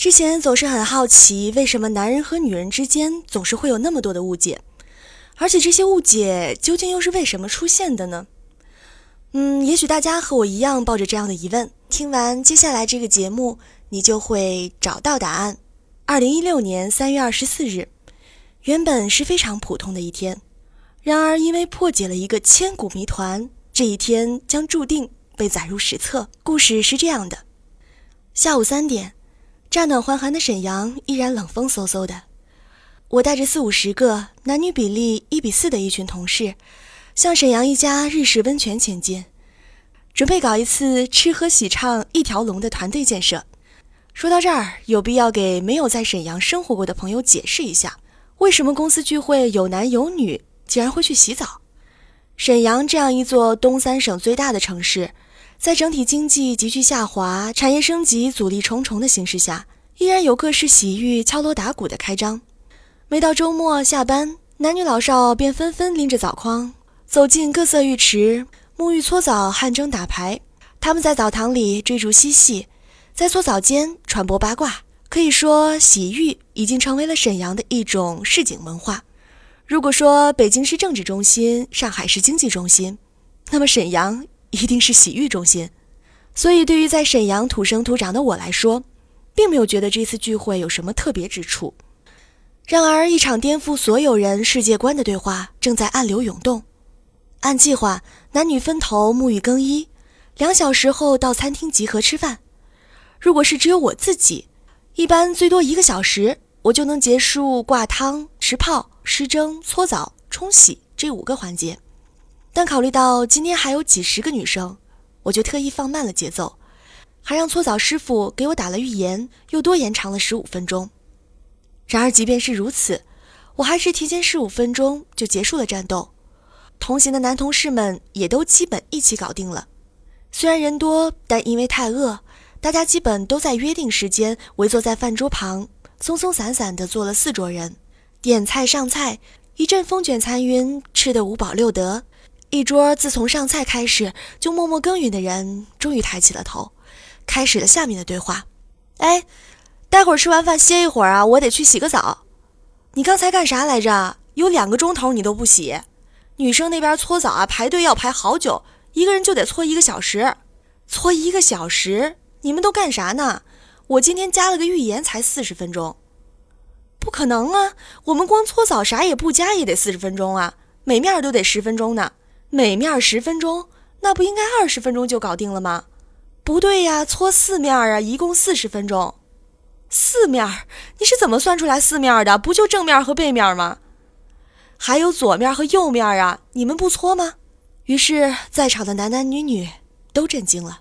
之前总是很好奇，为什么男人和女人之间总是会有那么多的误解，而且这些误解究竟又是为什么出现的呢？嗯，也许大家和我一样抱着这样的疑问。听完接下来这个节目，你就会找到答案。二零一六年三月二十四日，原本是非常普通的一天，然而因为破解了一个千古谜团，这一天将注定被载入史册。故事是这样的：下午三点。乍暖还寒的沈阳依然冷风嗖嗖的。我带着四五十个男女比例一比四的一群同事，向沈阳一家日式温泉前进，准备搞一次吃喝喜唱一条龙的团队建设。说到这儿，有必要给没有在沈阳生活过的朋友解释一下，为什么公司聚会有男有女，竟然会去洗澡？沈阳这样一座东三省最大的城市。在整体经济急剧下滑、产业升级阻力重重的形势下，依然有各式洗浴敲锣打鼓的开张。每到周末下班，男女老少便纷纷拎着澡筐走进各色浴池，沐浴搓澡、汗蒸打牌。他们在澡堂里追逐嬉戏，在搓澡间传播八卦。可以说，洗浴已经成为了沈阳的一种市井文化。如果说北京是政治中心，上海是经济中心，那么沈阳。一定是洗浴中心，所以对于在沈阳土生土长的我来说，并没有觉得这次聚会有什么特别之处。然而，一场颠覆所有人世界观的对话正在暗流涌动。按计划，男女分头沐浴更衣，两小时后到餐厅集合吃饭。如果是只有我自己，一般最多一个小时，我就能结束挂汤、吃泡、湿蒸、搓澡、冲洗这五个环节。但考虑到今天还有几十个女生，我就特意放慢了节奏，还让搓澡师傅给我打了浴盐，又多延长了十五分钟。然而，即便是如此，我还是提前十五分钟就结束了战斗。同行的男同事们也都基本一起搞定了。虽然人多，但因为太饿，大家基本都在约定时间围坐在饭桌旁，松松散散地坐了四桌人，点菜上菜，一阵风卷残云，吃得五饱六得。一桌自从上菜开始就默默耕耘的人，终于抬起了头，开始了下面的对话。哎，待会儿吃完饭歇一会儿啊，我得去洗个澡。你刚才干啥来着？有两个钟头你都不洗？女生那边搓澡啊，排队要排好久，一个人就得搓一个小时。搓一个小时？你们都干啥呢？我今天加了个浴盐，才四十分钟。不可能啊，我们光搓澡啥也不加也得四十分钟啊，每面都得十分钟呢。每面十分钟，那不应该二十分钟就搞定了吗？不对呀，搓四面啊，一共四十分钟。四面，你是怎么算出来四面的？不就正面和背面吗？还有左面和右面啊，你们不搓吗？于是，在场的男男女女都震惊了。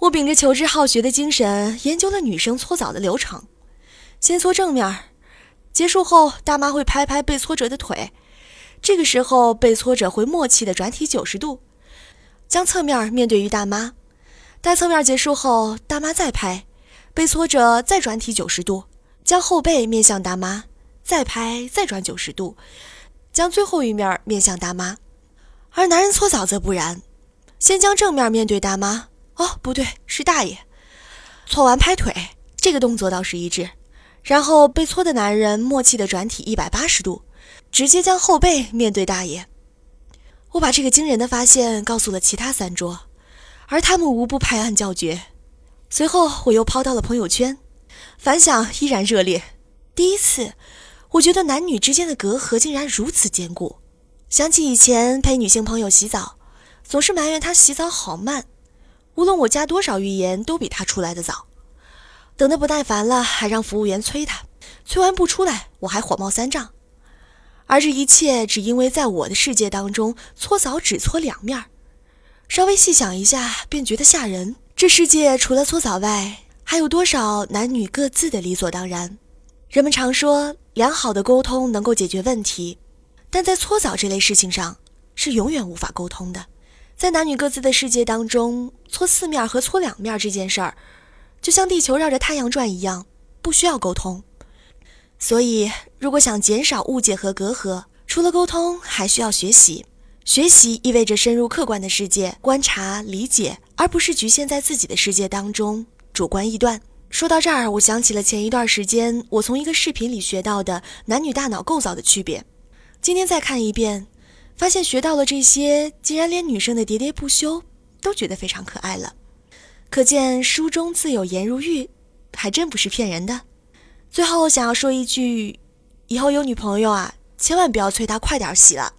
我秉着求知好学的精神，研究了女生搓澡的流程：先搓正面，结束后，大妈会拍拍被搓折的腿。这个时候，被搓者会默契的转体九十度，将侧面面对于大妈。待侧面结束后，大妈再拍，被搓者再转体九十度，将后背面向大妈，再拍再转九十度，将最后一面面向大妈。而男人搓澡则不然，先将正面面对大妈，哦，不对，是大爷。搓完拍腿，这个动作倒是一致。然后被搓的男人默契的转体一百八十度。直接将后背面对大爷，我把这个惊人的发现告诉了其他三桌，而他们无不拍案叫绝。随后我又抛到了朋友圈，反响依然热烈。第一次，我觉得男女之间的隔阂竟然如此坚固。想起以前陪女性朋友洗澡，总是埋怨她洗澡好慢，无论我加多少浴盐都比她出来的早。等得不耐烦了，还让服务员催她，催完不出来，我还火冒三丈。而这一切只因为在我的世界当中，搓澡只搓两面儿。稍微细想一下，便觉得吓人。这世界除了搓澡外，还有多少男女各自的理所当然？人们常说，良好的沟通能够解决问题，但在搓澡这类事情上，是永远无法沟通的。在男女各自的世界当中，搓四面和搓两面这件事儿，就像地球绕着太阳转一样，不需要沟通。所以，如果想减少误解和隔阂，除了沟通，还需要学习。学习意味着深入客观的世界，观察、理解，而不是局限在自己的世界当中，主观臆断。说到这儿，我想起了前一段时间我从一个视频里学到的男女大脑构造的区别。今天再看一遍，发现学到了这些，竟然连女生的喋喋不休都觉得非常可爱了。可见书中自有颜如玉，还真不是骗人的。最后想要说一句，以后有女朋友啊，千万不要催她快点洗了，